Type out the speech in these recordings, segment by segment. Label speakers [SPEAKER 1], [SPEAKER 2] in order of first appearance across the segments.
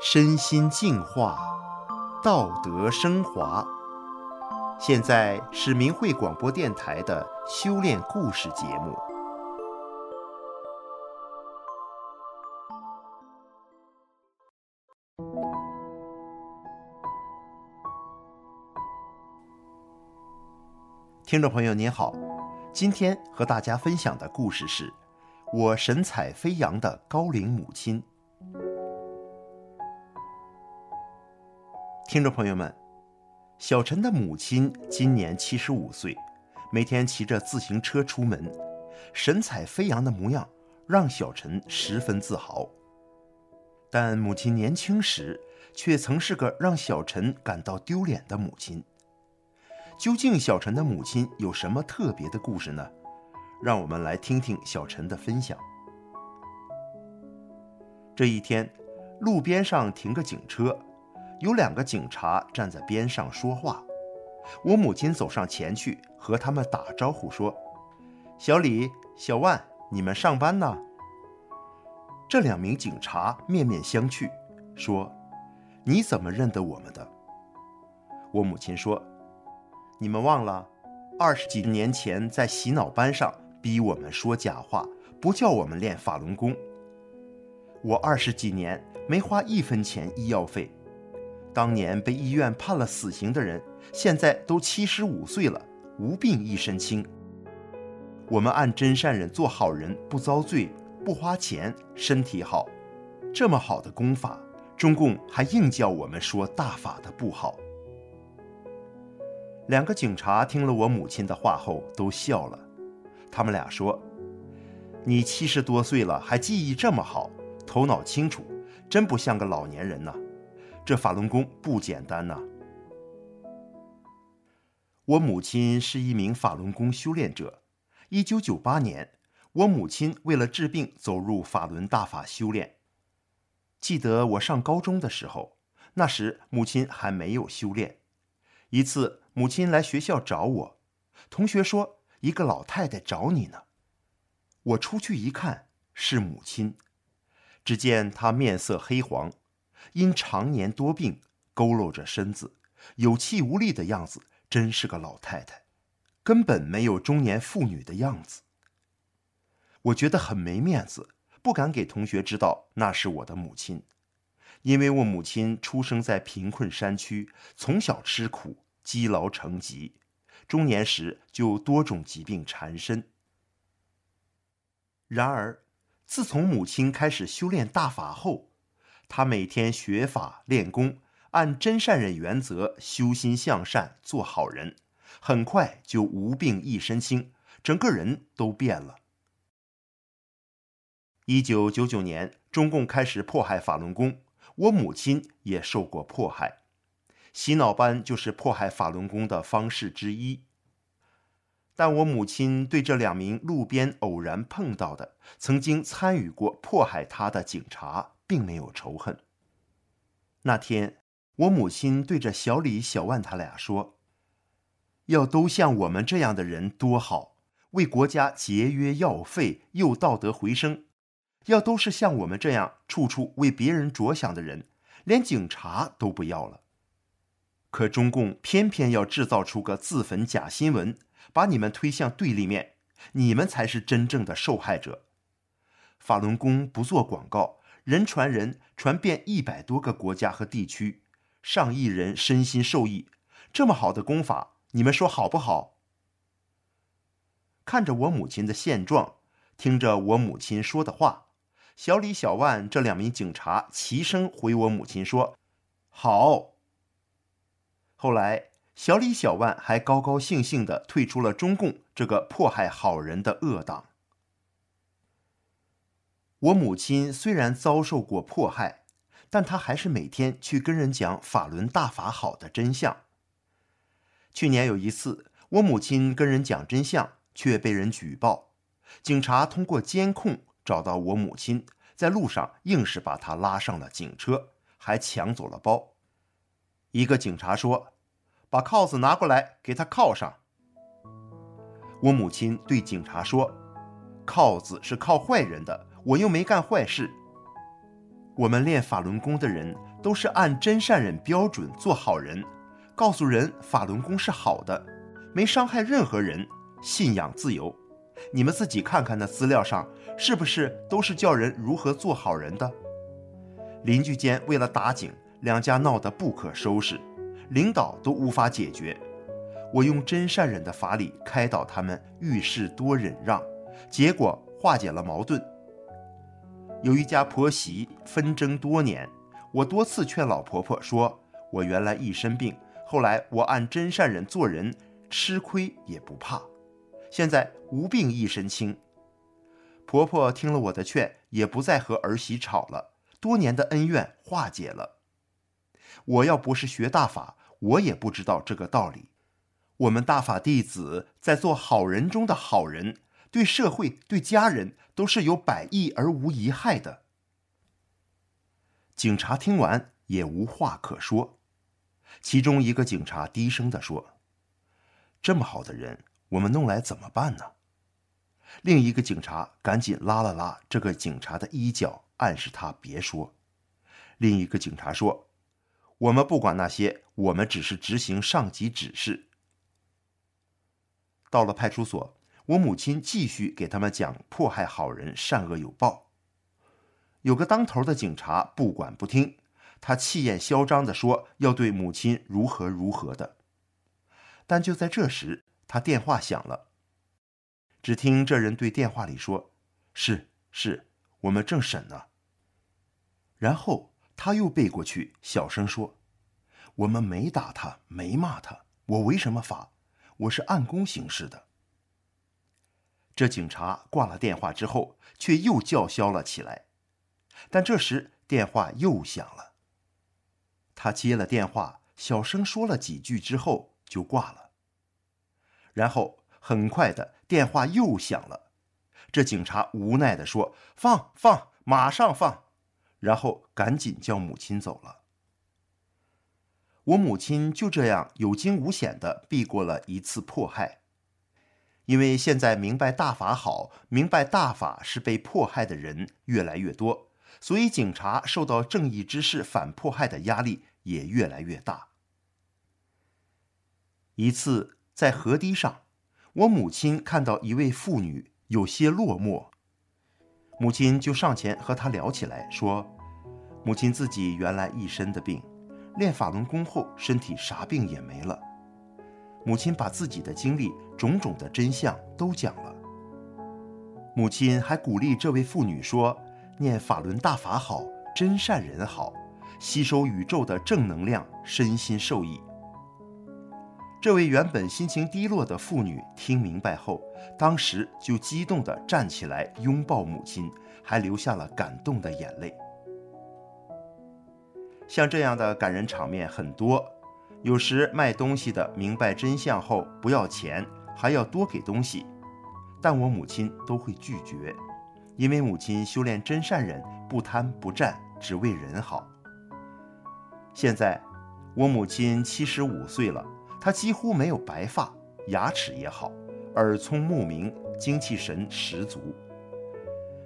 [SPEAKER 1] 身心净化，道德升华。现在是明慧广播电台的修炼故事节目。听众朋友您好，今天和大家分享的故事是我神采飞扬的高龄母亲。听众朋友们，小陈的母亲今年七十五岁，每天骑着自行车出门，神采飞扬的模样让小陈十分自豪。但母亲年轻时却曾是个让小陈感到丢脸的母亲。究竟小陈的母亲有什么特别的故事呢？让我们来听听小陈的分享。这一天，路边上停个警车，有两个警察站在边上说话。我母亲走上前去和他们打招呼说：“小李、小万，你们上班呢？”这两名警察面面相觑，说：“你怎么认得我们的？”我母亲说。你们忘了，二十几年前在洗脑班上逼我们说假话，不叫我们练法轮功。我二十几年没花一分钱医药费，当年被医院判了死刑的人，现在都七十五岁了，无病一身轻。我们按真善人做好人，不遭罪，不花钱，身体好，这么好的功法，中共还硬叫我们说大法的不好。两个警察听了我母亲的话后都笑了，他们俩说：“你七十多岁了还记忆这么好，头脑清楚，真不像个老年人呐。这法轮功不简单呐。”我母亲是一名法轮功修炼者。一九九八年，我母亲为了治病走入法轮大法修炼。记得我上高中的时候，那时母亲还没有修炼。一次。母亲来学校找我，同学说一个老太太找你呢。我出去一看，是母亲。只见她面色黑黄，因常年多病，佝偻着身子，有气无力的样子，真是个老太太，根本没有中年妇女的样子。我觉得很没面子，不敢给同学知道那是我的母亲，因为我母亲出生在贫困山区，从小吃苦。积劳成疾，中年时就多种疾病缠身。然而，自从母亲开始修炼大法后，她每天学法练功，按真善忍原则修心向善，做好人，很快就无病一身轻，整个人都变了。一九九九年，中共开始迫害法轮功，我母亲也受过迫害。洗脑班就是迫害法轮功的方式之一，但我母亲对这两名路边偶然碰到的、曾经参与过迫害她的警察，并没有仇恨。那天，我母亲对着小李、小万他俩说：“要都像我们这样的人多好，为国家节约药费又道德回升；要都是像我们这样处处为别人着想的人，连警察都不要了。”可中共偏偏要制造出个自焚假新闻，把你们推向对立面，你们才是真正的受害者。法轮功不做广告，人传人传遍一百多个国家和地区，上亿人身心受益。这么好的功法，你们说好不好？看着我母亲的现状，听着我母亲说的话，小李、小万这两名警察齐声回我母亲说：“好。”后来，小李、小万还高高兴兴地退出了中共这个迫害好人的恶党。我母亲虽然遭受过迫害，但她还是每天去跟人讲法轮大法好的真相。去年有一次，我母亲跟人讲真相，却被人举报，警察通过监控找到我母亲，在路上硬是把她拉上了警车，还抢走了包。一个警察说：“把铐子拿过来，给他铐上。”我母亲对警察说：“铐子是靠坏人的，我又没干坏事。我们练法轮功的人都是按真善忍标准做好人，告诉人法轮功是好的，没伤害任何人，信仰自由。你们自己看看那资料上是不是都是教人如何做好人的？邻居间为了打井，两家闹得不可收拾，领导都无法解决。”我用真善忍的法理开导他们遇事多忍让，结果化解了矛盾。有一家婆媳纷争多年，我多次劝老婆婆说：“我原来一身病，后来我按真善忍做人，吃亏也不怕，现在无病一身轻。”婆婆听了我的劝，也不再和儿媳吵了，多年的恩怨化解了。我要不是学大法，我也不知道这个道理。我们大法弟子在做好人中的好人，对社会、对家人都是有百益而无一害的。警察听完也无话可说，其中一个警察低声地说：“这么好的人，我们弄来怎么办呢？”另一个警察赶紧拉了拉这个警察的衣角，暗示他别说。另一个警察说：“我们不管那些，我们只是执行上级指示。”到了派出所，我母亲继续给他们讲迫害好人善恶有报。有个当头的警察不管不听，他气焰嚣张地说要对母亲如何如何的。但就在这时，他电话响了，只听这人对电话里说：“是是，我们正审呢。”然后他又背过去，小声说：“我们没打他，没骂他，我违什么法？”我是按公行事的。这警察挂了电话之后，却又叫嚣了起来。但这时电话又响了，他接了电话，小声说了几句之后就挂了。然后很快的电话又响了，这警察无奈地说：“放放，马上放。”然后赶紧叫母亲走了。我母亲就这样有惊无险地避过了一次迫害，因为现在明白大法好，明白大法是被迫害的人越来越多，所以警察受到正义之士反迫害的压力也越来越大。一次在河堤上，我母亲看到一位妇女有些落寞，母亲就上前和他聊起来，说：“母亲自己原来一身的病。”练法轮功后，身体啥病也没了。母亲把自己的经历、种种的真相都讲了。母亲还鼓励这位妇女说：“念法轮大法好，真善人好，吸收宇宙的正能量，身心受益。”这位原本心情低落的妇女听明白后，当时就激动地站起来拥抱母亲，还流下了感动的眼泪。像这样的感人场面很多，有时卖东西的明白真相后不要钱，还要多给东西，但我母亲都会拒绝，因为母亲修炼真善忍，不贪不占，只为人好。现在我母亲七十五岁了，他几乎没有白发，牙齿也好，耳聪目明，精气神十足，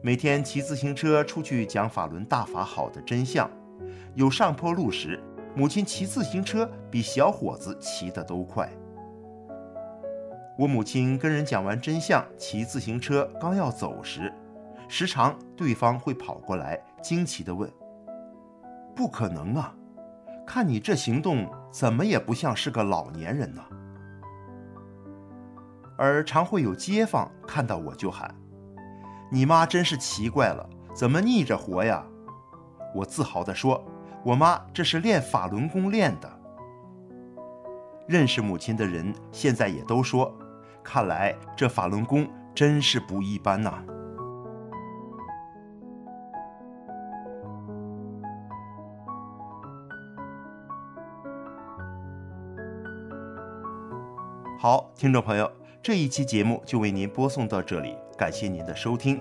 [SPEAKER 1] 每天骑自行车出去讲法轮大法好的真相。有上坡路时，母亲骑自行车比小伙子骑得都快。我母亲跟人讲完真相，骑自行车刚要走时，时常对方会跑过来，惊奇地问：“不可能啊，看你这行动，怎么也不像是个老年人呢？”而常会有街坊看到我就喊：“你妈真是奇怪了，怎么逆着活呀？”我自豪地说。我妈这是练法轮功练的。认识母亲的人现在也都说，看来这法轮功真是不一般呐。好，听众朋友，这一期节目就为您播送到这里，感谢您的收听。